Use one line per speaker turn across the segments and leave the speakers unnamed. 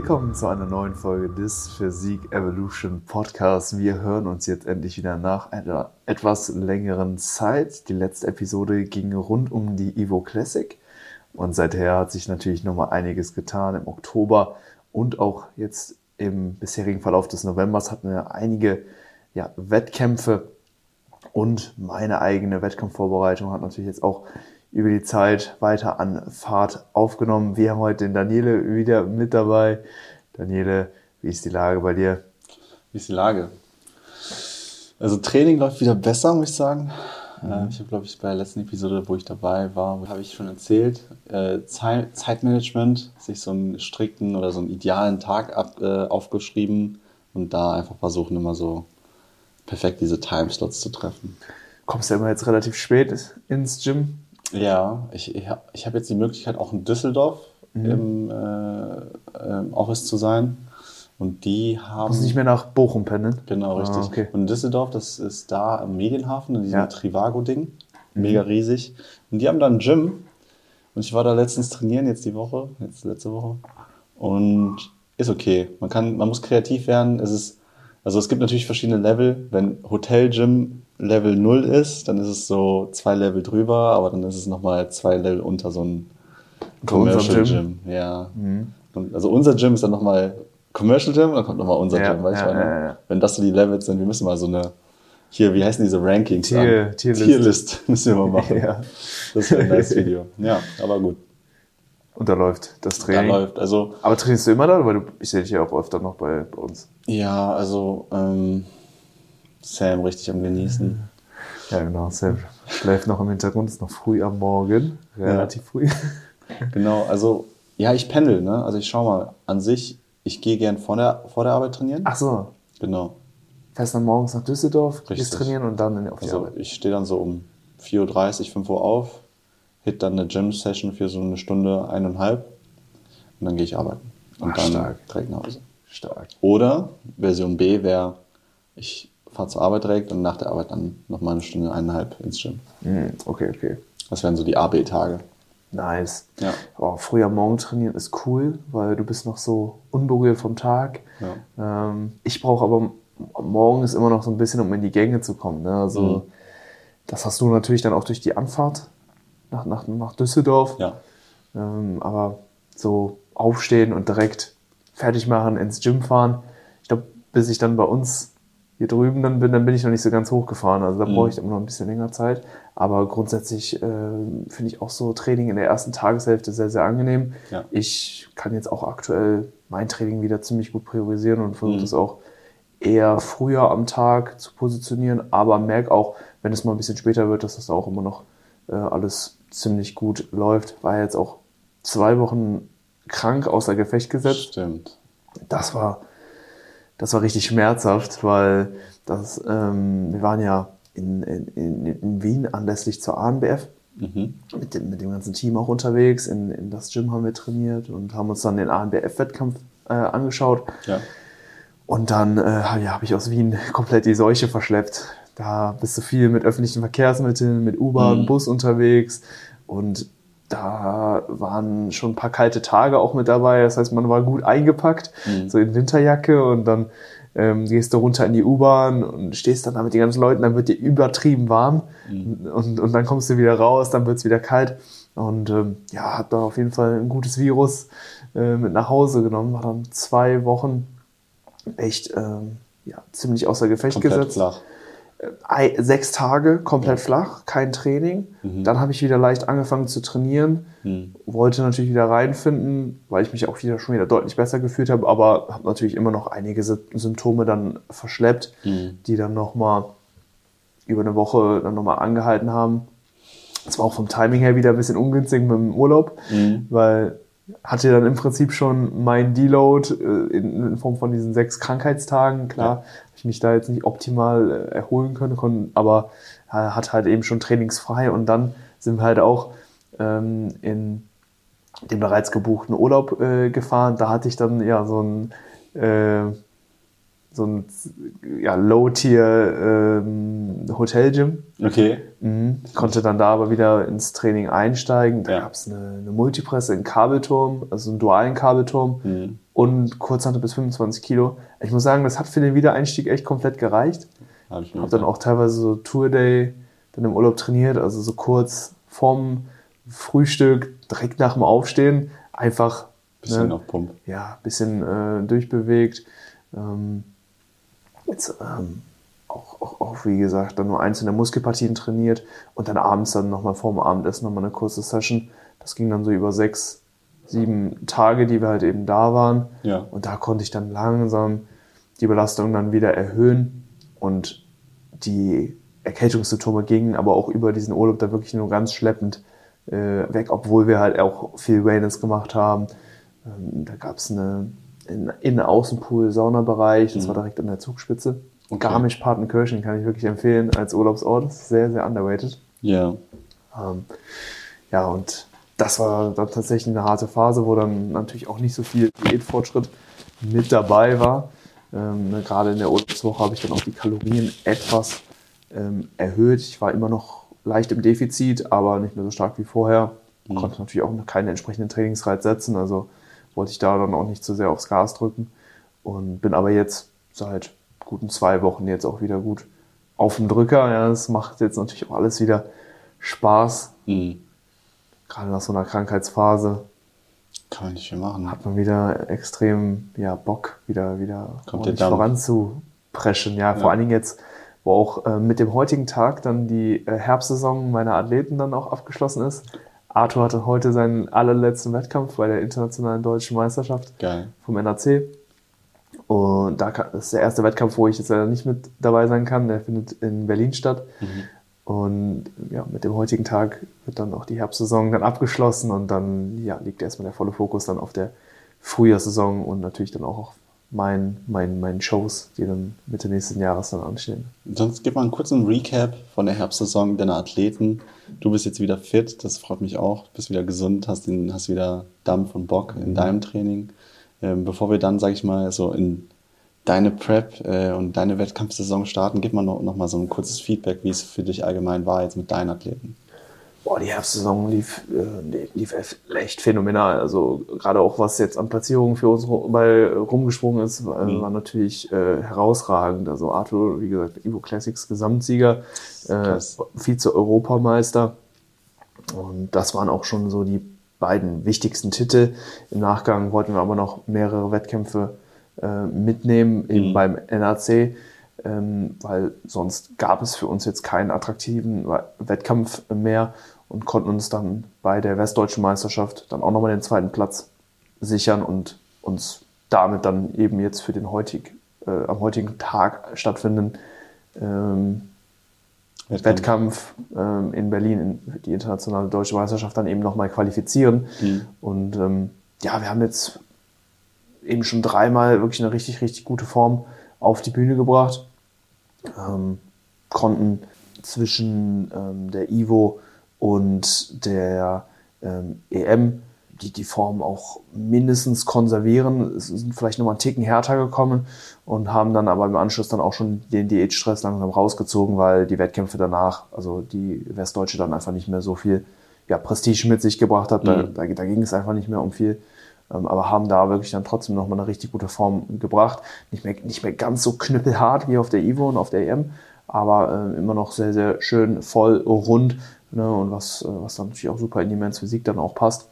Willkommen zu einer neuen Folge des Physik Evolution Podcasts. Wir hören uns jetzt endlich wieder nach einer etwas längeren Zeit. Die letzte Episode ging rund um die Evo Classic und seither hat sich natürlich nochmal einiges getan. Im Oktober und auch jetzt im bisherigen Verlauf des Novembers hatten wir einige ja, Wettkämpfe und meine eigene Wettkampfvorbereitung hat natürlich jetzt auch über die Zeit weiter an Fahrt aufgenommen. Wir haben heute den Daniele wieder mit dabei. Daniele, wie ist die Lage bei dir?
Wie ist die Lage? Also Training läuft wieder besser, muss ich sagen. Mhm. Ich habe, glaube ich, bei der letzten Episode, wo ich dabei war, habe ich schon erzählt, äh, Zeitmanagement, sich so einen strikten oder so einen idealen Tag ab, äh, aufgeschrieben und da einfach versuchen, immer so perfekt diese Timeslots zu treffen.
Kommst du ja immer jetzt relativ spät ins Gym?
Ja, ich, ich habe ich hab jetzt die Möglichkeit, auch in Düsseldorf mhm. im, äh, im Office zu sein. Und die haben.
Muss nicht mehr nach Bochum pendeln?
Genau, ah, richtig. Ah, okay. Und in Düsseldorf, das ist da am Medienhafen, in diesem ja. Trivago-Ding. Mhm. Mega mhm. riesig. Und die haben da ein Gym. Und ich war da letztens trainieren, jetzt die Woche, jetzt letzte Woche. Und ist okay. Man kann, man muss kreativ werden. Es ist, also es gibt natürlich verschiedene Level. Wenn Hotel-Gym Level 0 ist, dann ist es so zwei Level drüber, aber dann ist es nochmal zwei Level unter so ein Commercial Gym. Gym. Ja. Mhm. Und also unser Gym ist dann nochmal Commercial Gym, dann kommt nochmal unser ja, Gym, weißt du? Ja, ja, ja, Wenn das so die Levels sind, wir müssen mal so eine, hier, wie heißen diese Rankings? Tier, Tierlist. Tierlist müssen wir mal machen. Das wäre ein nice Video. Ja, aber gut.
Und da läuft das Training. Da läuft, also. Aber trainierst du immer da? Weil du, ich sehe dich ja auch öfter noch bei, bei uns.
Ja, also, ähm, Sam richtig am Genießen.
Ja, genau. Sam schläft noch im Hintergrund, ist noch früh am Morgen, relativ ja. früh.
Genau, also ja, ich pendel, ne? Also ich schau mal, an sich, ich gehe gern vor der, vor der Arbeit trainieren.
Ach so.
Genau.
Fährst dann morgens nach Düsseldorf, Richtig. gehst trainieren und dann auf die
also
Arbeit.
Ich stehe dann so um 4.30 Uhr, 5 Uhr auf, hit dann eine Gym-Session für so eine Stunde, eineinhalb und dann gehe ich arbeiten. Und Ach, dann stark. direkt nach Hause.
Stark.
Oder Version B wäre, ich fahre zur Arbeit direkt und nach der Arbeit dann nochmal eine Stunde, eineinhalb ins Gym.
Mm, okay, okay.
Das wären so die AB-Tage.
Nice. Ja. Oh, früher morgen trainieren ist cool, weil du bist noch so unberührt vom Tag. Ja. Ähm, ich brauche aber morgens immer noch so ein bisschen, um in die Gänge zu kommen. Ne? Also mhm. das hast du natürlich dann auch durch die Anfahrt nach, nach, nach Düsseldorf.
Ja.
Ähm, aber so aufstehen und direkt fertig machen, ins Gym fahren. Ich glaube, bis ich dann bei uns hier drüben dann bin, dann bin ich noch nicht so ganz hochgefahren. Also da mhm. brauche ich immer noch ein bisschen länger Zeit. Aber grundsätzlich äh, finde ich auch so Training in der ersten Tageshälfte sehr, sehr angenehm. Ja. Ich kann jetzt auch aktuell mein Training wieder ziemlich gut priorisieren und versuche mhm. das auch eher früher am Tag zu positionieren, aber merke auch, wenn es mal ein bisschen später wird, dass das auch immer noch äh, alles ziemlich gut läuft. War jetzt auch zwei Wochen krank außer Gefecht gesetzt.
Stimmt.
Das war das war richtig schmerzhaft, weil das, ähm, wir waren ja in, in, in Wien anlässlich zur ANBF mhm. mit, dem, mit dem ganzen Team auch unterwegs. In, in das Gym haben wir trainiert und haben uns dann den ANBF-Wettkampf äh, angeschaut.
Ja.
Und dann äh, ja, habe ich aus Wien komplett die Seuche verschleppt. Da bist du viel mit öffentlichen Verkehrsmitteln, mit U-Bahn, mhm. Bus unterwegs. Und da waren schon ein paar kalte Tage auch mit dabei. Das heißt, man war gut eingepackt, mhm. so in Winterjacke und dann ähm, gehst du runter in die U-Bahn und stehst dann da mit den ganzen Leuten, dann wird dir übertrieben warm mhm. und, und dann kommst du wieder raus, dann wird es wieder kalt. Und ähm, ja, hat da auf jeden Fall ein gutes Virus äh, mit nach Hause genommen, war dann zwei Wochen echt ähm, ja, ziemlich außer Gefecht Komplett gesetzt. Flach sechs Tage komplett flach, kein Training. Mhm. Dann habe ich wieder leicht angefangen zu trainieren, mhm. wollte natürlich wieder reinfinden, weil ich mich auch wieder schon wieder deutlich besser gefühlt habe, aber habe natürlich immer noch einige Symptome dann verschleppt, mhm. die dann nochmal über eine Woche dann nochmal angehalten haben. Es war auch vom Timing her wieder ein bisschen ungünstig mit dem Urlaub, mhm. weil hatte dann im Prinzip schon mein Deload äh, in, Form von diesen sechs Krankheitstagen. Klar, ja. ich mich da jetzt nicht optimal äh, erholen können, aber äh, hat halt eben schon trainingsfrei und dann sind wir halt auch ähm, in den bereits gebuchten Urlaub gefahren. Da hatte ich dann ja so ein äh, so ein ja, Low-Tier-Hotel-Gym.
Ähm, okay.
Mhm. Konnte dann da aber wieder ins Training einsteigen. Da ja. gab es eine, eine, Multipresse in Kabelturm, also einen dualen Kabelturm mhm. und Kurzhantel bis 25 Kilo. Ich muss sagen, das hat für den Wiedereinstieg echt komplett gereicht. Habe ich Hab dann auch teilweise so Tour Day dann im Urlaub trainiert, also so kurz vorm Frühstück, direkt nach dem Aufstehen, einfach
bisschen ne, auf Pump.
Ja, bisschen äh, durchbewegt. Ähm, jetzt ähm, auch, auch, auch, wie gesagt, dann nur einzelne Muskelpartien trainiert und dann abends dann nochmal vorm Abendessen nochmal eine kurze Session. Das ging dann so über sechs, sieben Tage, die wir halt eben da waren.
Ja.
Und da konnte ich dann langsam die Belastung dann wieder erhöhen und die Erkältungssymptome gingen aber auch über diesen Urlaub da wirklich nur ganz schleppend äh, weg, obwohl wir halt auch viel Wellness gemacht haben. Ähm, da gab es eine in, in Außenpool Saunabereich, das mhm. war direkt an der Zugspitze. Okay. Garmisch-Partenkirchen kann ich wirklich empfehlen als Urlaubsort. Das ist sehr, sehr underrated.
Ja.
Ähm, ja, und das war dann tatsächlich eine harte Phase, wo dann natürlich auch nicht so viel Diätfortschritt mit dabei war. Ähm, ne, gerade in der Urlaubswoche habe ich dann auch die Kalorien etwas ähm, erhöht. Ich war immer noch leicht im Defizit, aber nicht mehr so stark wie vorher. Mhm. Konnte natürlich auch noch keinen entsprechenden Trainingsreiz setzen, also wollte ich da dann auch nicht zu sehr aufs Gas drücken. Und bin aber jetzt seit guten zwei Wochen jetzt auch wieder gut auf dem Drücker. Ja, das macht jetzt natürlich auch alles wieder Spaß.
Mhm.
Gerade nach so einer Krankheitsphase.
Kann man nicht viel machen.
Hat man wieder extrem ja, Bock, wieder, wieder voranzupreschen. Ja, ja, vor allen Dingen jetzt, wo auch äh, mit dem heutigen Tag dann die äh, Herbstsaison meiner Athleten dann auch abgeschlossen ist. Arthur hatte heute seinen allerletzten Wettkampf bei der internationalen deutschen Meisterschaft
Geil.
vom NAC. Und da ist der erste Wettkampf, wo ich jetzt leider nicht mit dabei sein kann. Der findet in Berlin statt. Mhm. Und ja, mit dem heutigen Tag wird dann auch die Herbstsaison dann abgeschlossen und dann ja, liegt erstmal der volle Fokus dann auf der Frühjahrssaison und natürlich dann auch auf meinen, meinen, meinen Shows, die dann Mitte nächsten Jahres dann anstehen.
Sonst gib mal einen kurzen Recap von der Herbstsaison deiner Athleten. Du bist jetzt wieder fit, das freut mich auch. Bist wieder gesund, hast, den, hast wieder Dampf und Bock in mhm. deinem Training. Ähm, bevor wir dann, sag ich mal, so in deine Prep äh, und deine Wettkampfsaison starten, gib mal noch, noch mal so ein kurzes Feedback, wie es für dich allgemein war jetzt mit deinen Athleten.
Boah, die Herbstsaison lief, äh, lief echt phänomenal. Also gerade auch was jetzt an Platzierungen für uns bei rumgesprungen ist, äh, mhm. war natürlich äh, herausragend. Also Arthur, wie gesagt, Evo Classics Gesamtsieger, äh, Vize-Europameister. Und das waren auch schon so die beiden wichtigsten Titel. Im Nachgang wollten wir aber noch mehrere Wettkämpfe äh, mitnehmen, mhm. eben beim NAC, ähm, weil sonst gab es für uns jetzt keinen attraktiven Wettkampf mehr und konnten uns dann bei der Westdeutschen Meisterschaft dann auch nochmal den zweiten Platz sichern und uns damit dann eben jetzt für den heutig, äh, am heutigen Tag stattfindenden ähm, Wettkampf, Wettkampf ähm, in Berlin, in die internationale deutsche Meisterschaft dann eben nochmal qualifizieren. Mhm. Und ähm, ja, wir haben jetzt eben schon dreimal wirklich eine richtig, richtig gute Form auf die Bühne gebracht. Ähm, konnten zwischen ähm, der Ivo und der ähm, EM die, die Form auch mindestens konservieren. Es sind vielleicht nochmal einen Ticken härter gekommen und haben dann aber im Anschluss dann auch schon den Diätstress langsam rausgezogen, weil die Wettkämpfe danach, also die Westdeutsche dann einfach nicht mehr so viel ja, Prestige mit sich gebracht hat. Da, mhm. da, da ging es einfach nicht mehr um viel. Ähm, aber haben da wirklich dann trotzdem nochmal eine richtig gute Form gebracht. Nicht mehr, nicht mehr ganz so knüppelhart wie auf der Ivo und auf der EM, aber äh, immer noch sehr, sehr schön voll rund Ne, und was, äh, was dann natürlich auch super in die Men's Physik dann auch passt.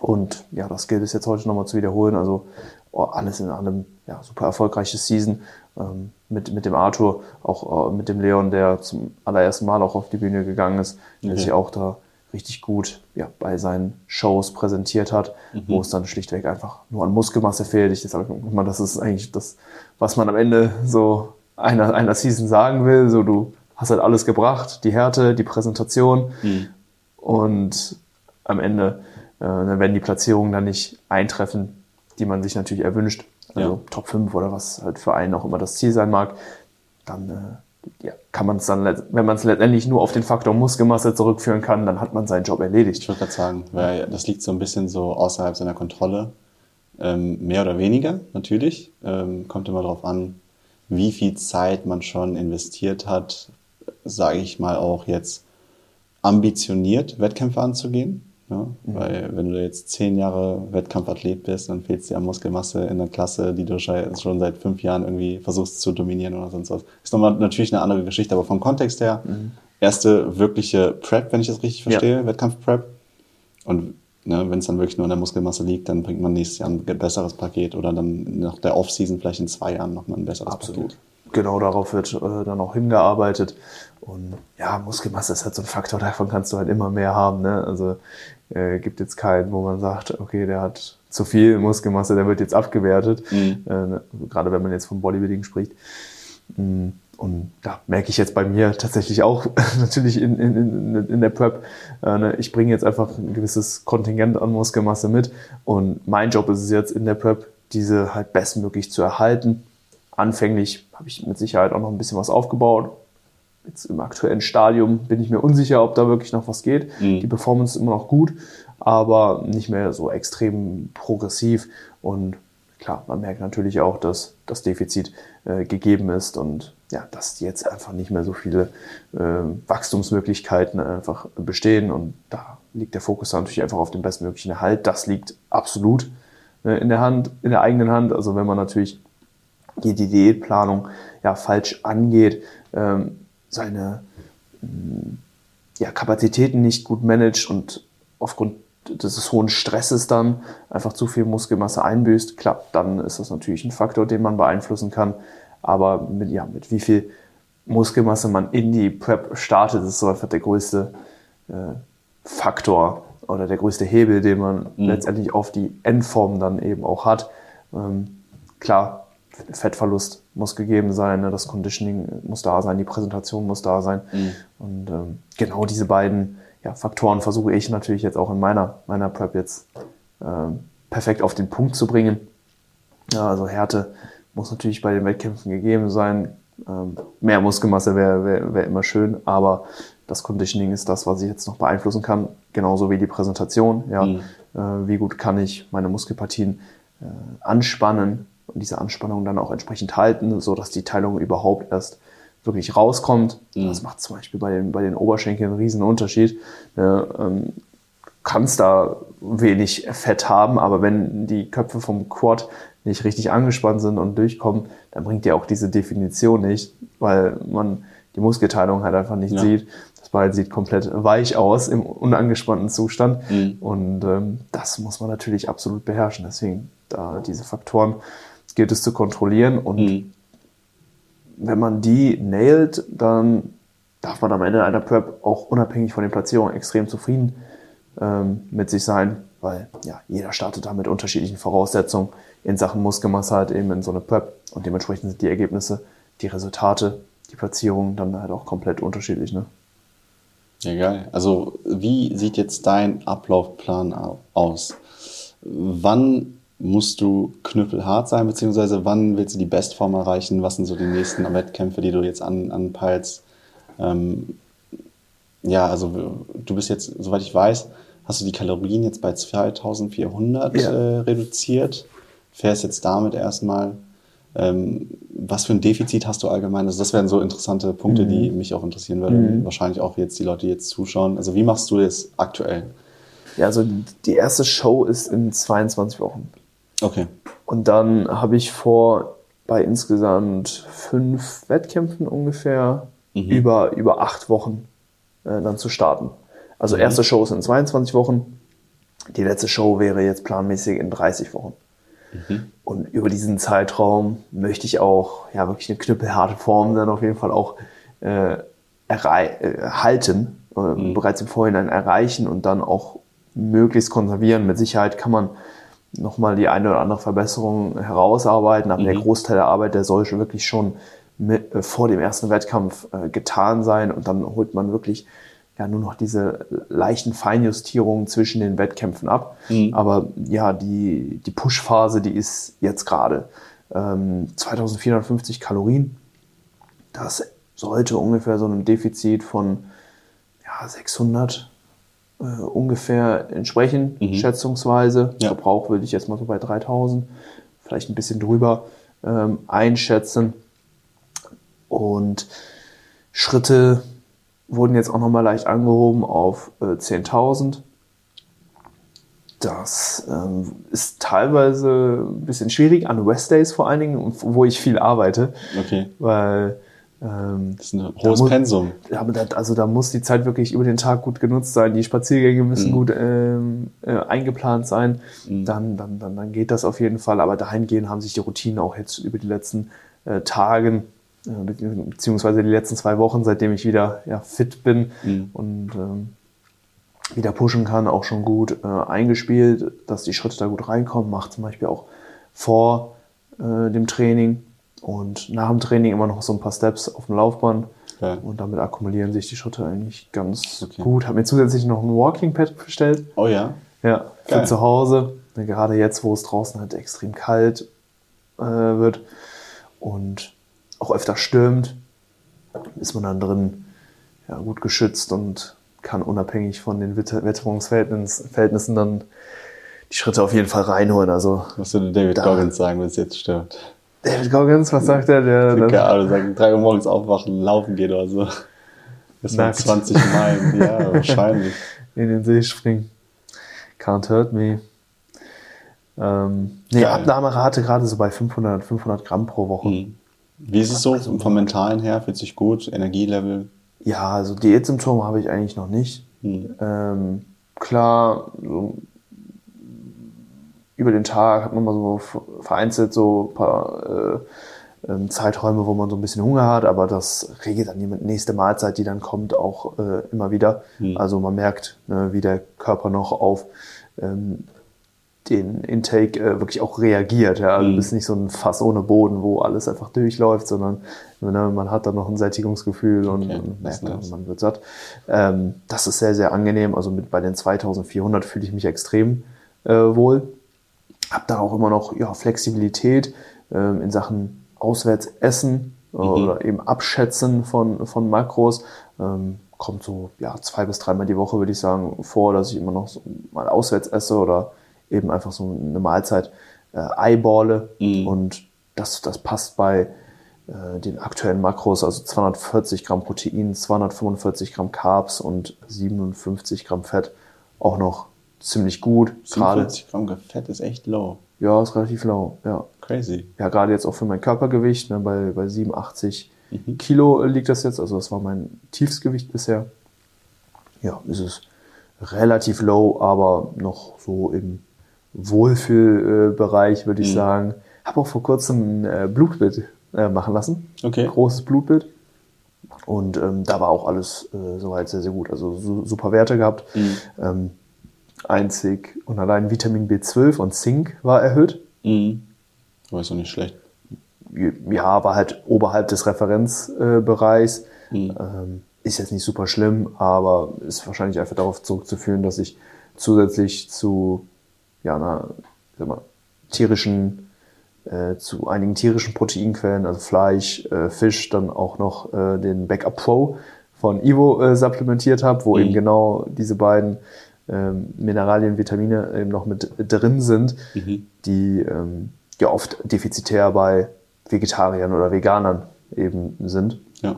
Und ja, das gilt es jetzt heute nochmal zu wiederholen. Also oh, alles in allem ja, super erfolgreiches Season ähm, mit, mit dem Arthur, auch äh, mit dem Leon, der zum allerersten Mal auch auf die Bühne gegangen ist, der okay. sich auch da richtig gut ja, bei seinen Shows präsentiert hat, mhm. wo es dann schlichtweg einfach nur an Muskelmasse fehlt. Ich sage immer, das ist eigentlich das, was man am Ende so einer, einer Season sagen will. So, du hast halt alles gebracht, die Härte, die Präsentation mhm. und am Ende, äh, wenn die Platzierungen dann nicht eintreffen, die man sich natürlich erwünscht, also ja. Top 5 oder was halt für einen auch immer das Ziel sein mag, dann äh, ja, kann man es dann, wenn man es letztendlich nur auf den Faktor Muskelmasse zurückführen kann, dann hat man seinen Job erledigt.
Ich würde gerade sagen, weil das liegt so ein bisschen so außerhalb seiner Kontrolle. Ähm, mehr oder weniger, natürlich. Ähm, kommt immer darauf an, wie viel Zeit man schon investiert hat, sage ich mal auch jetzt ambitioniert Wettkämpfe anzugehen. Ja? Mhm. Weil wenn du jetzt zehn Jahre Wettkampfathlet bist, dann fehlt dir an Muskelmasse in der Klasse, die du schon seit fünf Jahren irgendwie versuchst zu dominieren oder sonst was. Ist nochmal natürlich eine andere Geschichte, aber vom Kontext her, mhm. erste wirkliche Prep, wenn ich das richtig verstehe, ja. Wettkampf-Prep. Und ne, wenn es dann wirklich nur an der Muskelmasse liegt, dann bringt man nächstes Jahr ein besseres Paket oder dann nach der Off-Season vielleicht in zwei Jahren nochmal ein besseres
Absolut.
Paket.
Genau darauf wird äh, dann auch hingearbeitet. Und ja, Muskelmasse ist halt so ein Faktor, davon kannst du halt immer mehr haben. Ne? Also äh, gibt jetzt keinen, wo man sagt, okay, der hat zu viel Muskelmasse, der wird jetzt abgewertet. Mhm. Äh, ne, gerade wenn man jetzt vom Bodybuilding spricht. Mm, und da merke ich jetzt bei mir tatsächlich auch natürlich in, in, in der Prep, äh, ne, ich bringe jetzt einfach ein gewisses Kontingent an Muskelmasse mit. Und mein Job ist es jetzt in der Prep, diese halt bestmöglich zu erhalten. Anfänglich habe ich mit Sicherheit auch noch ein bisschen was aufgebaut, jetzt im aktuellen Stadium bin ich mir unsicher, ob da wirklich noch was geht. Mhm. Die Performance ist immer noch gut, aber nicht mehr so extrem progressiv. Und klar, man merkt natürlich auch, dass das Defizit äh, gegeben ist und ja, dass jetzt einfach nicht mehr so viele äh, Wachstumsmöglichkeiten einfach bestehen. Und da liegt der Fokus natürlich einfach auf dem bestmöglichen Erhalt. Das liegt absolut äh, in der Hand, in der eigenen Hand. Also wenn man natürlich die Diätplanung ja falsch angeht, ähm, seine ja, Kapazitäten nicht gut managt und aufgrund des hohen Stresses dann einfach zu viel Muskelmasse einbüßt, klappt, dann ist das natürlich ein Faktor, den man beeinflussen kann. Aber mit, ja, mit wie viel Muskelmasse man in die Prep startet, ist so einfach der größte äh, Faktor oder der größte Hebel, den man mhm. letztendlich auf die Endform dann eben auch hat. Ähm, klar, Fettverlust muss gegeben sein, ne? das Conditioning muss da sein, die Präsentation muss da sein. Mhm. Und ähm, genau diese beiden ja, Faktoren versuche ich natürlich jetzt auch in meiner, meiner Prep jetzt ähm, perfekt auf den Punkt zu bringen. Ja, also Härte muss natürlich bei den Wettkämpfen gegeben sein. Ähm, mehr Muskelmasse wäre wär, wär immer schön, aber das Conditioning ist das, was ich jetzt noch beeinflussen kann, genauso wie die Präsentation. Ja, mhm. äh, wie gut kann ich meine Muskelpartien äh, anspannen, und diese Anspannung dann auch entsprechend halten, so dass die Teilung überhaupt erst wirklich rauskommt. Mhm. Das macht zum Beispiel bei den, bei den Oberschenkeln einen riesen Unterschied. Ja, ähm, kannst da wenig Fett haben, aber wenn die Köpfe vom Quad nicht richtig angespannt sind und durchkommen, dann bringt dir auch diese Definition nicht, weil man die Muskelteilung halt einfach nicht ja. sieht. Das Bein sieht komplett weich aus im unangespannten Zustand mhm. und ähm, das muss man natürlich absolut beherrschen. Deswegen da diese Faktoren gilt es zu kontrollieren und mhm. wenn man die nailt, dann darf man am Ende einer Prep auch unabhängig von den Platzierungen extrem zufrieden ähm, mit sich sein, weil ja, jeder startet da mit unterschiedlichen Voraussetzungen in Sachen Muskelmasse halt eben in so eine Prep und dementsprechend sind die Ergebnisse, die Resultate, die Platzierungen dann halt auch komplett unterschiedlich. Ne?
Ja, geil. Also wie sieht jetzt dein Ablaufplan aus? Wann musst du knüppelhart sein, beziehungsweise wann willst du die Bestform erreichen? Was sind so die nächsten Wettkämpfe, die du jetzt an, anpeilst? Ähm, ja, also du bist jetzt, soweit ich weiß, hast du die Kalorien jetzt bei 2400 ja. äh, reduziert, fährst jetzt damit erstmal. Ähm, was für ein Defizit hast du allgemein? Also das wären so interessante Punkte, mhm. die mich auch interessieren würden. Mhm. Wahrscheinlich auch jetzt die Leute, die jetzt zuschauen. Also wie machst du das aktuell?
Ja, also die erste Show ist in 22 Wochen.
Okay.
Und dann habe ich vor, bei insgesamt fünf Wettkämpfen ungefähr, mhm. über, über acht Wochen äh, dann zu starten. Also mhm. erste Show ist in 22 Wochen, die letzte Show wäre jetzt planmäßig in 30 Wochen. Mhm. Und über diesen Zeitraum möchte ich auch ja wirklich eine knüppelharte Form dann auf jeden Fall auch äh, erhalten, äh, mhm. bereits im Vorhinein erreichen und dann auch möglichst konservieren. Mit Sicherheit kann man nochmal die eine oder andere Verbesserung herausarbeiten. Aber mhm. der Großteil der Arbeit, der soll schon wirklich schon mit, äh, vor dem ersten Wettkampf äh, getan sein und dann holt man wirklich ja nur noch diese leichten Feinjustierungen zwischen den Wettkämpfen ab. Mhm. Aber ja, die, die Push-Phase, die ist jetzt gerade ähm, 2450 Kalorien. Das sollte ungefähr so einem Defizit von ja, 600 äh, ungefähr entsprechen, mhm. schätzungsweise. Ja. Verbrauch würde ich jetzt mal so bei 3000, vielleicht ein bisschen drüber ähm, einschätzen. Und Schritte wurden jetzt auch nochmal leicht angehoben auf äh, 10.000. Das ähm, ist teilweise ein bisschen schwierig, an Westdays vor allen Dingen, wo ich viel arbeite.
Okay.
Weil ähm,
das ist ein hohes
muss,
Pensum.
Aber da, also da muss die Zeit wirklich über den Tag gut genutzt sein. Die Spaziergänge müssen
Mhm.
gut ähm, äh, eingeplant sein.
Mhm.
Dann, dann, dann, dann geht das auf jeden Fall. Aber dahingehend haben sich die Routinen auch jetzt über die letzten äh, Tagen äh, beziehungsweise die letzten zwei Wochen, seitdem ich wieder ja, fit bin
Mhm.
und ähm, wieder pushen kann, auch schon gut äh, eingespielt, dass die Schritte da gut reinkommen. Macht zum Beispiel auch vor äh, dem Training und nach dem Training immer noch so ein paar Steps auf dem Laufband.
Geil.
Und damit akkumulieren sich die Schritte eigentlich ganz
Okay.
gut. Habe mir zusätzlich noch ein Walking Pad bestellt.
Oh ja.
Ja, für
Geil.
zu Hause. Gerade jetzt, wo es draußen halt extrem kalt äh, wird und auch öfter stürmt, ist man dann drin ja, gut geschützt und kann unabhängig von den Witter- Witterungsverhältnissen Verhältnissen dann die Schritte auf jeden Fall reinholen. Also
Was würde David
Da-
Goggins sagen, wenn es jetzt stört?
David Goggins, was sagt er? Der,
Keine
der,
Ahnung, sagen, drei Uhr morgens aufwachen, laufen geht oder so. Das sind
Nackt.
20 Meilen, ja, wahrscheinlich.
in den See springen. Can't hurt me. Ähm, nee,
Geil.
Abnahmerate gerade so bei 500, 500 Gramm pro Woche.
Hm. Wie ist es so vom Mentalen her? Fühlt sich gut? Energielevel?
Ja, also Diätsymptome habe ich eigentlich noch nicht.
Hm.
Ähm, klar, so über den Tag hat man mal so vereinzelt so ein paar äh, ähm, Zeiträume, wo man so ein bisschen Hunger hat, aber das regelt dann die nächste Mahlzeit, die dann kommt, auch äh, immer wieder.
Hm.
Also man merkt, ne, wie der Körper noch auf ähm, den Intake äh, wirklich auch reagiert. Ja? Also
Mhm.
du bist nicht so ein Fass ohne Boden, wo alles einfach durchläuft, sondern ne, man hat dann noch ein Sättigungsgefühl und,
Okay,
und
ist
merkt,
nice.
man wird satt. Ähm, das ist sehr, sehr angenehm. Also mit bei den 2400 fühle ich mich extrem äh, wohl. Hab da auch immer noch ja, Flexibilität ähm, in Sachen Auswärtsessen äh, oder eben Abschätzen von, von Makros. Ähm, kommt so ja, zwei bis dreimal die Woche, würde ich sagen, vor, dass ich immer noch so mal auswärts esse oder eben einfach so eine Mahlzeit äh, eyeballe.
Mhm.
Und das, das passt bei äh, den aktuellen Makros, also 240 Gramm Protein, 245 Gramm Carbs und 57 Gramm Fett auch noch ziemlich gut. Gerade,
47 Gramm Fett ist echt low.
ja, ist relativ low, ja.
Crazy.
Ja, gerade jetzt auch für mein Körpergewicht, ne, bei, bei 87
Mhm.
Kilo liegt das jetzt, also das war mein Tiefsgewicht bisher. Ja, ist es relativ low, aber noch so im Wohlfühlbereich, würde ich
Mhm.
sagen. Habe auch vor kurzem ein äh, Blutbild äh, machen lassen.
Okay.
Großes Blutbild. Und ähm, da war auch alles äh, soweit sehr, sehr gut. Also su super Werte gehabt.
Mhm.
Ähm, einzig und allein Vitamin B12 und Zink war erhöht.
Mhm. Aber ist doch nicht schlecht.
ja, war halt oberhalb des Referenzbereichs.
Mhm.
Ähm, ist jetzt nicht super schlimm, aber ist wahrscheinlich einfach darauf zurückzuführen, dass ich zusätzlich zu ja, einer sag mal, tierischen, äh, zu einigen tierischen Proteinquellen, also Fleisch, äh, Fisch, dann auch noch äh, den Backup Pro von Ivo äh, supplementiert habe, wo
Mhm.
eben genau diese beiden ähm, Mineralien, Vitamine eben noch mit drin sind,
Mhm.
die ähm, ja oft defizitär bei Vegetariern oder Veganern eben sind.
Ja.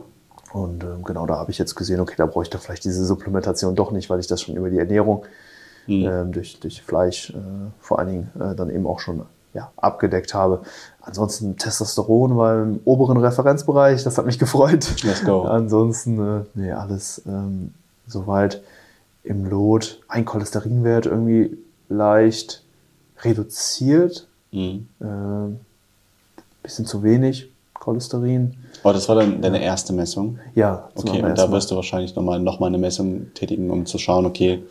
Und ähm, genau da habe ich jetzt gesehen, okay, da bräuchte ich vielleicht diese Supplementation doch nicht, weil ich das schon über die Ernährung
Mhm.
ähm, durch, durch Fleisch äh, vor allen Dingen äh, dann eben auch schon ja, abgedeckt habe. Ansonsten Testosteron war im oberen Referenzbereich, das hat mich gefreut.
Let's go.
Ansonsten, äh, nee, alles ähm, soweit im Lot. Ein Cholesterinwert irgendwie leicht reduziert,
Mhm.
äh, bisschen zu wenig Cholesterin.
Oh, das war dann deine erste Messung.
Ja,
Okay, und da wirst du wahrscheinlich nochmal noch mal eine Messung tätigen, um zu schauen, okay,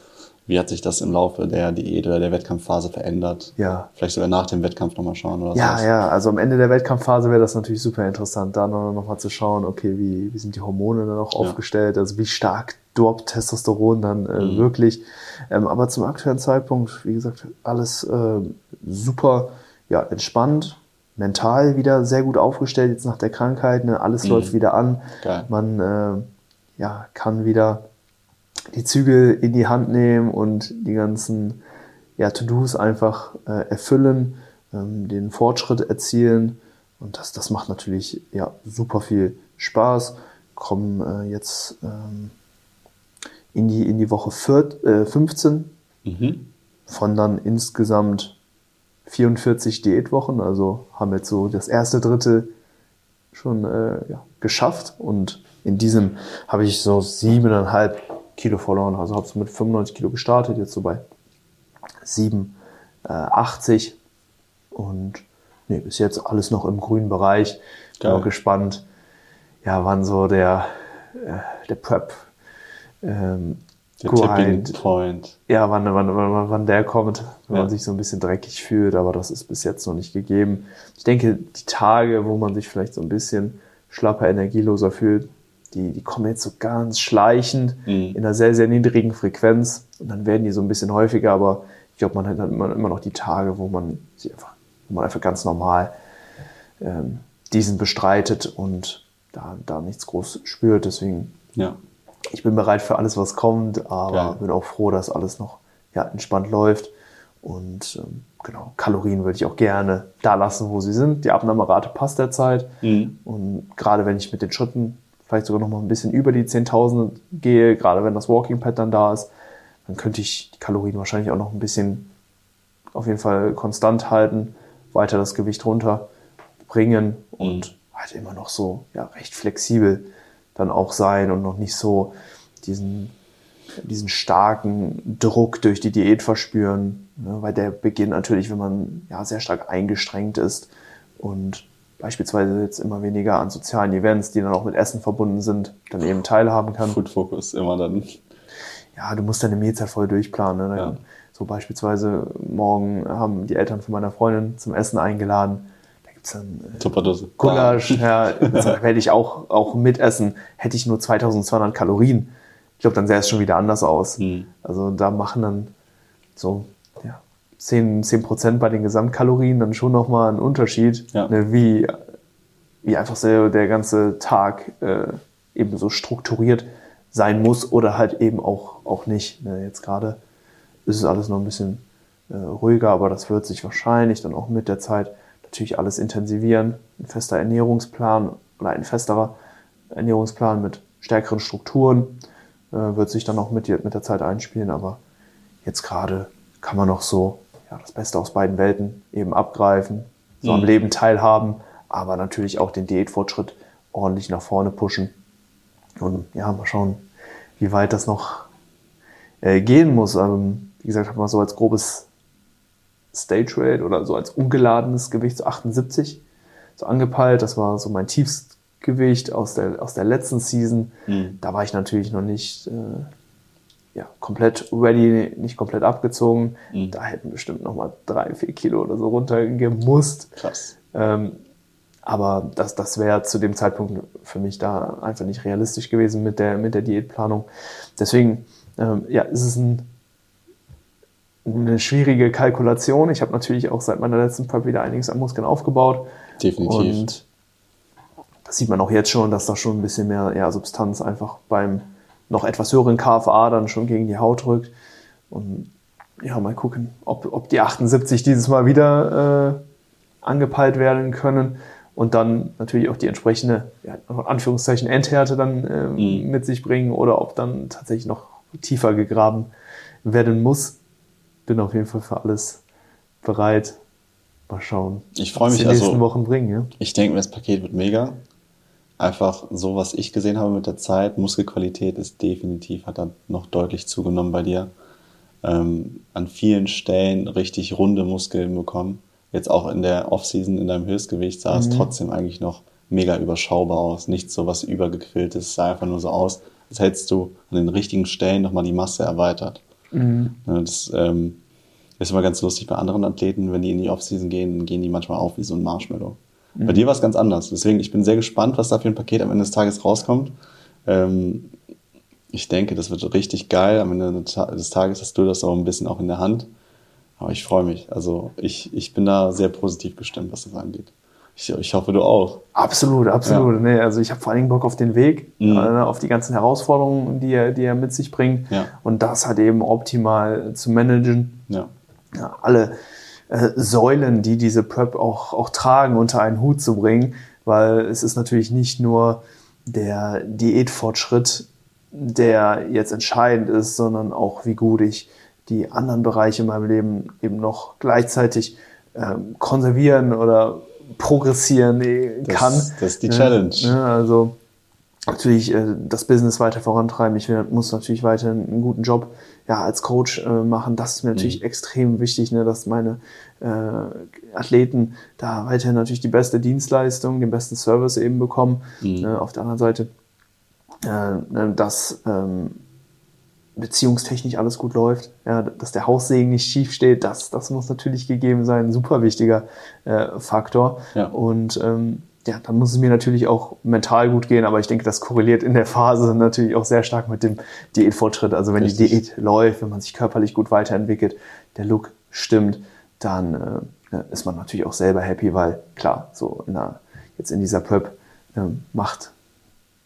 wie hat sich das im Laufe der Diät oder der Wettkampfphase verändert?
Ja.
Vielleicht sogar nach dem Wettkampf nochmal schauen oder
Ja,
sowas.
ja, also am Ende der Wettkampfphase wäre das natürlich super interessant, da noch, noch mal zu schauen, okay, wie, wie sind die Hormone dann auch
Ja.
aufgestellt, also wie stark droppt Testosteron dann äh,
Mhm.
wirklich. Ähm, aber zum aktuellen Zeitpunkt, wie gesagt, alles äh, super ja, entspannt, mental wieder sehr gut aufgestellt jetzt nach der Krankheit, ne? alles
Mhm.
läuft wieder an.
Geil.
Man äh, ja, kann wieder die Zügel in die Hand nehmen und die ganzen ja, To-Dos einfach äh, erfüllen, ähm, den Fortschritt erzielen. Und das, das macht natürlich ja, super viel Spaß, kommen äh, jetzt ähm, in, die, in die Woche vier, äh, 15 mhm. von dann insgesamt 44 Diätwochen, also haben jetzt so das erste Drittel schon äh, ja, geschafft. Und in diesem habe ich so siebeneinhalb Kilo verloren, also habe so mit 95 Kilo gestartet, jetzt so bei 87 und nee, bis jetzt alles noch im grünen Bereich. Bin auch gespannt, ja, wann so der, äh, der Prep ähm, der Tipping Point. Ja, wann, wann, wann, wann der kommt, wenn ja. man sich so ein bisschen dreckig fühlt, aber das ist bis jetzt noch nicht gegeben. Ich denke, die Tage, wo man sich vielleicht so ein bisschen schlapper, energieloser fühlt, die, die kommen jetzt so ganz schleichend mhm. in einer sehr, sehr niedrigen Frequenz und dann werden die so ein bisschen häufiger, aber ich glaube, man hat dann immer, immer noch die Tage, wo man sich einfach, wo man einfach ganz normal ähm, diesen bestreitet und da, da nichts groß spürt. Deswegen, ja. Ich bin bereit für alles, was kommt, aber ja. bin auch froh, dass alles noch ja, entspannt läuft. Und ähm, genau, Kalorien würde ich auch gerne da lassen, wo sie sind. Die Abnahmerate passt derzeit. Mhm. Und gerade wenn ich mit den Schritten vielleicht sogar noch mal ein bisschen über die 10.000 gehe, gerade wenn das Walking Pattern da ist, dann könnte ich die Kalorien wahrscheinlich auch noch ein bisschen auf jeden Fall konstant halten, weiter das Gewicht runterbringen und mhm. halt immer noch so ja, recht flexibel dann auch sein und noch nicht so diesen, diesen starken Druck durch die Diät verspüren, ne? weil der beginnt natürlich, wenn man ja sehr stark eingestrengt ist und beispielsweise jetzt immer weniger an sozialen Events, die dann auch mit Essen verbunden sind, dann eben teilhaben kann.
Food Focus immer dann
ja, du musst deine Mehlzeit voll durchplanen. Ne? Ja. So beispielsweise morgen haben die Eltern von meiner Freundin zum Essen eingeladen. Gibt's dann äh, Gulasch. Ja, werde ich auch, auch mitessen. Hätte ich nur 2200 Kalorien. Ich glaube, dann sähe es schon wieder anders aus. Mhm. Also da machen dann so ja, 10, 10 Prozent bei den Gesamtkalorien dann schon nochmal einen Unterschied, ja. ne, wie, wie einfach so der ganze Tag äh, eben so strukturiert sein muss oder halt eben auch, auch nicht. Ne, jetzt gerade ist es alles noch ein bisschen äh, ruhiger, aber das wird sich wahrscheinlich dann auch mit der Zeit natürlich alles intensivieren. Ein fester Ernährungsplan oder ein festerer Ernährungsplan mit stärkeren Strukturen äh, wird sich dann auch mit, mit der Zeit einspielen, aber jetzt gerade kann man noch so ja, das Beste aus beiden Welten eben abgreifen, so mhm. am Leben teilhaben, aber natürlich auch den Diätfortschritt ordentlich nach vorne pushen und ja, mal schauen, wie weit das noch äh, gehen muss. Ähm, wie gesagt, habe mal so als grobes Stage Rate oder so als ungeladenes Gewicht so 78 so angepeilt. Das war so mein Tiefstgewicht aus der, aus der letzten Season. Mhm. Da war ich natürlich noch nicht äh, ja, komplett ready, nicht komplett abgezogen. Mhm. Da hätten bestimmt noch mal drei, vier Kilo oder so runtergemusst. Krass. Ähm, aber das, das wäre zu dem Zeitpunkt für mich da einfach nicht realistisch gewesen mit der, mit der Diätplanung. Deswegen ähm, ja, ist es ein, eine schwierige Kalkulation. Ich habe natürlich auch seit meiner letzten Prep wieder einiges an Muskeln aufgebaut. Definitiv. Und das sieht man auch jetzt schon, dass da schon ein bisschen mehr ja, Substanz einfach beim noch etwas höheren KFA dann schon gegen die Haut drückt. Und ja, mal gucken, ob, ob die 78 dieses Mal wieder äh, angepeilt werden können und dann natürlich auch die entsprechende, ja, Anführungszeichen, Endhärte dann äh, mhm. mit sich bringen oder ob dann tatsächlich noch tiefer gegraben werden muss. Bin auf jeden Fall für alles bereit. Mal schauen.
Ich freue mich die nächsten also, Wochen bringen. Ja? Ich denke, das Paket wird mega. Einfach so, was ich gesehen habe mit der Zeit, Muskelqualität ist definitiv, hat dann noch deutlich zugenommen bei dir. Ähm, an vielen Stellen richtig runde Muskeln bekommen jetzt auch in der Offseason in deinem Höchstgewicht sah es mhm. trotzdem eigentlich noch mega überschaubar aus. Nichts so was übergequilltes, es sah einfach nur so aus, als hättest du an den richtigen Stellen nochmal die Masse erweitert. Mhm. Das ähm, ist immer ganz lustig bei anderen Athleten, wenn die in die Offseason gehen, dann gehen die manchmal auf wie so ein Marshmallow. Mhm. Bei dir war es ganz anders. Deswegen, ich bin sehr gespannt, was da für ein Paket am Ende des Tages rauskommt. Ähm, ich denke, das wird richtig geil. Am Ende des Tages hast du das auch ein bisschen auch in der Hand. Aber ich freue mich. Also ich, ich bin da sehr positiv gestimmt, was das angeht. Ich, ich hoffe, du auch.
Absolut, absolut. Ja. Nee, also ich habe vor allen Dingen Bock auf den Weg, mhm. äh, auf die ganzen Herausforderungen, die er, die er mit sich bringt. Ja. Und das halt eben optimal zu managen. Ja. ja alle äh, Säulen, die diese Prep auch, auch tragen, unter einen Hut zu bringen. Weil es ist natürlich nicht nur der Diätfortschritt, der jetzt entscheidend ist, sondern auch, wie gut ich die anderen Bereiche in meinem Leben eben noch gleichzeitig ähm, konservieren oder progressieren kann.
Das, das ist die Challenge.
Also natürlich äh, das Business weiter vorantreiben. Ich muss natürlich weiter einen guten Job ja, als Coach äh, machen. Das ist mir natürlich mhm. extrem wichtig, ne, dass meine äh, Athleten da weiterhin natürlich die beste Dienstleistung, den besten Service eben bekommen. Mhm. Äh, auf der anderen Seite, äh, ne, dass ähm, beziehungstechnisch alles gut läuft, ja, dass der Haussegen nicht schief steht, das, das muss natürlich gegeben sein, ein super wichtiger äh, Faktor. Ja. Und ähm, ja, dann muss es mir natürlich auch mental gut gehen, aber ich denke, das korreliert in der Phase natürlich auch sehr stark mit dem Diätfortschritt. Also wenn Richtig. die Diät läuft, wenn man sich körperlich gut weiterentwickelt, der Look stimmt, dann äh, ist man natürlich auch selber happy, weil klar, so in der, jetzt in dieser Prep äh, macht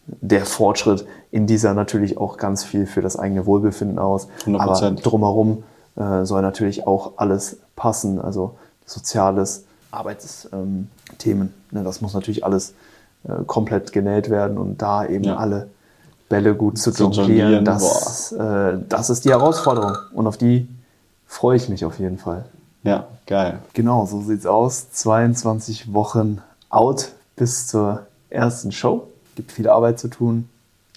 der Fortschritt in dieser natürlich auch ganz viel für das eigene Wohlbefinden aus. 100%. Aber drumherum äh, soll natürlich auch alles passen, also Soziales, Arbeitsthemen. Ähm, ne, das muss natürlich alles äh, komplett genäht werden und da eben ja. alle Bälle gut zu, zu jonglieren, das, äh, das ist die Herausforderung und auf die freue ich mich auf jeden Fall.
Ja, geil.
Genau, so sieht's aus. 22 Wochen out bis zur ersten Show. Gibt viel Arbeit zu tun.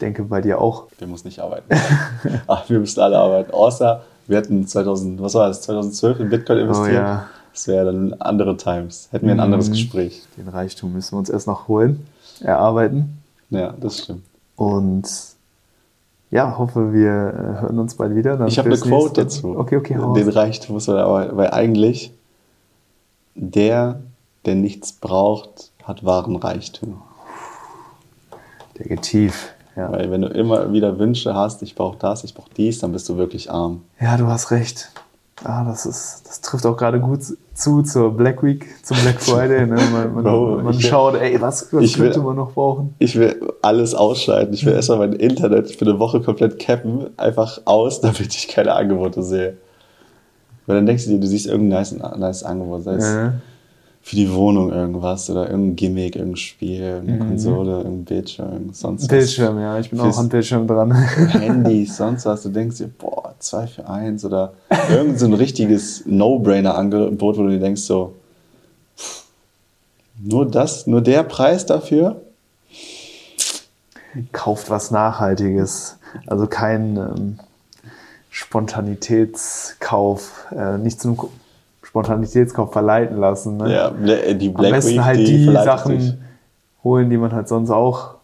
Denke bei dir auch.
Wir müssen nicht arbeiten. Ach, wir müssen alle arbeiten. Außer wir hätten 2000, was war das, 2012 in Bitcoin investiert. Oh, ja. Das wäre dann andere Times. Hätten wir ein anderes mhm. Gespräch.
Den Reichtum müssen wir uns erst noch holen, erarbeiten.
Ja, das stimmt.
Und ja, hoffe, wir äh, hören uns bald wieder.
ich habe eine Quote dazu.
Okay, okay,
hau Den Reichtum muss man aber, weil eigentlich der, der nichts braucht, hat wahren Reichtum.
Der geht tief. Ja.
Weil wenn du immer wieder Wünsche hast, ich brauche das, ich brauche dies, dann bist du wirklich arm.
Ja, du hast recht. Ah, das, ist, das trifft auch gerade gut zu zur Black Week, zum Black Friday. Ne? Man, man, Bro, man schaut, ey, was, was könnte will, man noch brauchen?
Ich will alles ausschalten. Ich will erstmal mein Internet für eine Woche komplett cappen, einfach aus, damit ich keine Angebote sehe. Weil dann denkst du dir, du siehst irgendein nice, nice Angebot, sei es ja für die Wohnung irgendwas oder irgendein Gimmick, irgendein Spiel, irgendeine mhm. Konsole, irgendein Bildschirm, sonst
was. Bildschirm, ja, ich bin Fürs auch an Bildschirm dran.
Handys, sonst was. Du denkst dir, boah, zwei für eins oder irgend so ein richtiges No-Brainer-Angebot, wo du dir denkst, so, nur das, nur der Preis dafür?
Kauft was Nachhaltiges. Also kein ähm, Spontanitätskauf, äh, nicht zum Spontanitätskauf verleiten lassen. Ne?
Ja, die Black
Am besten Week, halt die, die Sachen dich. holen, die man halt sonst auch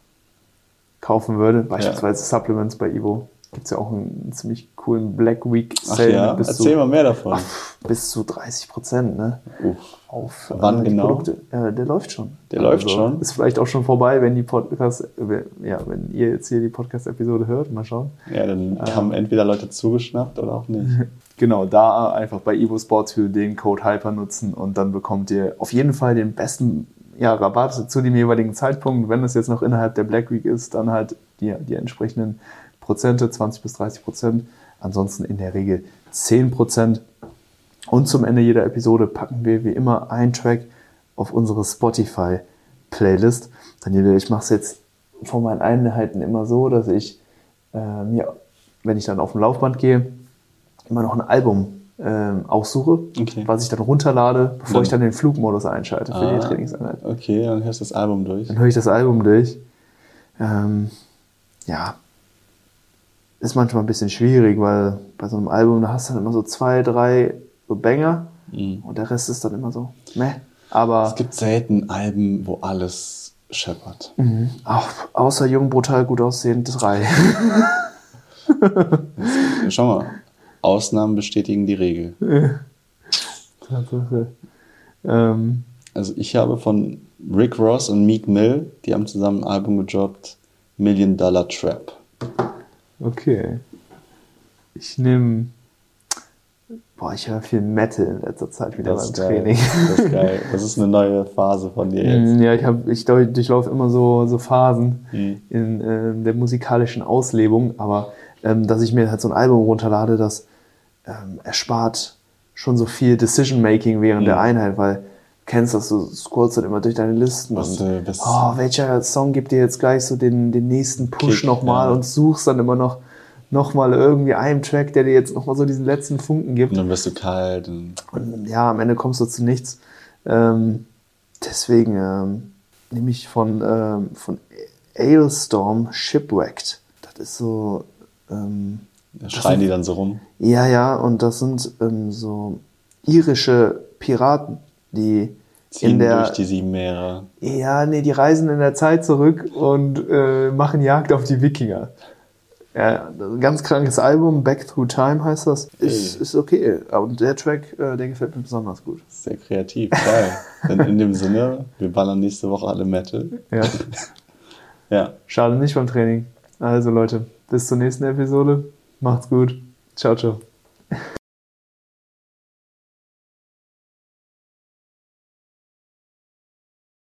kaufen würde. Beispielsweise ja. Supplements bei Ivo. Gibt es ja auch einen ziemlich coolen Black Week
Sale. Ja? Bis Erzähl zu, mal mehr davon. Ach,
bis zu 30 Prozent, ne?
Uff. Auf Wann äh, genau? Produkte.
Äh, der läuft schon.
Der also, läuft schon.
Ist vielleicht auch schon vorbei, wenn die Podcast, ja, wenn ihr jetzt hier die Podcast-Episode hört. Mal schauen.
Ja, dann äh, haben entweder Leute zugeschnappt oder auch nicht.
Genau, da einfach bei Evo Sports für den Code Hyper nutzen und dann bekommt ihr auf jeden Fall den besten ja, Rabatt zu dem jeweiligen Zeitpunkt. Wenn es jetzt noch innerhalb der Black Week ist, dann halt die, die entsprechenden Prozente, 20 bis 30 Prozent. Ansonsten in der Regel 10 Prozent. Und zum Ende jeder Episode packen wir wie immer einen Track auf unsere Spotify-Playlist. Daniele, ich mache es jetzt von meinen Einheiten immer so, dass ich äh, mir, wenn ich dann auf dem Laufband gehe, immer noch ein Album ähm, aussuche, okay. was ich dann runterlade, bevor ja. ich dann den Flugmodus einschalte für ah, die Trainingseinheit.
Okay, dann hörst du das Album durch.
Dann höre ich das Album durch. Ähm, ja, ist manchmal ein bisschen schwierig, weil bei so einem Album, da hast du dann immer so zwei, drei so Banger mhm. und der Rest ist dann immer so, meh. Aber
es gibt selten Alben, wo alles scheppert.
Mhm. Auch, außer Jung, brutal, gut aussehend, drei.
Schau mal, Ausnahmen bestätigen die Regel. Tatsache. Ähm. Also ich habe von Rick Ross und Meek Mill, die haben zusammen ein Album gedroppt, Million Dollar Trap.
Okay. Ich nehme. Boah, ich höre viel Metal in letzter Zeit wieder beim Training.
Das ist geil. Das ist eine neue Phase von dir jetzt.
Mm, ja, ich, hab, ich durchlaufe immer so, so Phasen mhm. in äh, der musikalischen Auslebung, aber ähm, dass ich mir halt so ein Album runterlade, das ähm, erspart schon so viel Decision-Making während mhm. der Einheit, weil kennst das, du scrollst dann immer durch deine Listen
Was,
und
was-
oh, welcher Song gibt dir jetzt gleich so den, den nächsten Push
Kick,
nochmal
ja.
und suchst dann immer noch nochmal irgendwie einen Track, der dir jetzt nochmal so diesen letzten Funken gibt.
Und dann wirst du kalt. Und
Und ja, am Ende kommst du zu nichts. Ähm, deswegen ähm, nehme ich von, ähm, von Ailstorm Shipwrecked. Das ist so. Ähm,
da schreien die dann so rum.
ja, ja, und das sind ähm, so irische Piraten, die
Ziehen
in der.
durch die sieben Meere.
ja, nee, die reisen in der Zeit zurück und äh, machen Jagd auf die Wikinger. Ja, ganz krankes Album, Back Through Time heißt das. Ist, ist okay. Und der Track, äh, der gefällt mir besonders gut.
Sehr kreativ, geil. Denn in dem Sinne, wir ballern nächste Woche alle Metal.
Ja.
Ja.
Schade nicht beim Training. Also Leute, bis zur nächsten Episode. Macht's gut. Ciao, ciao.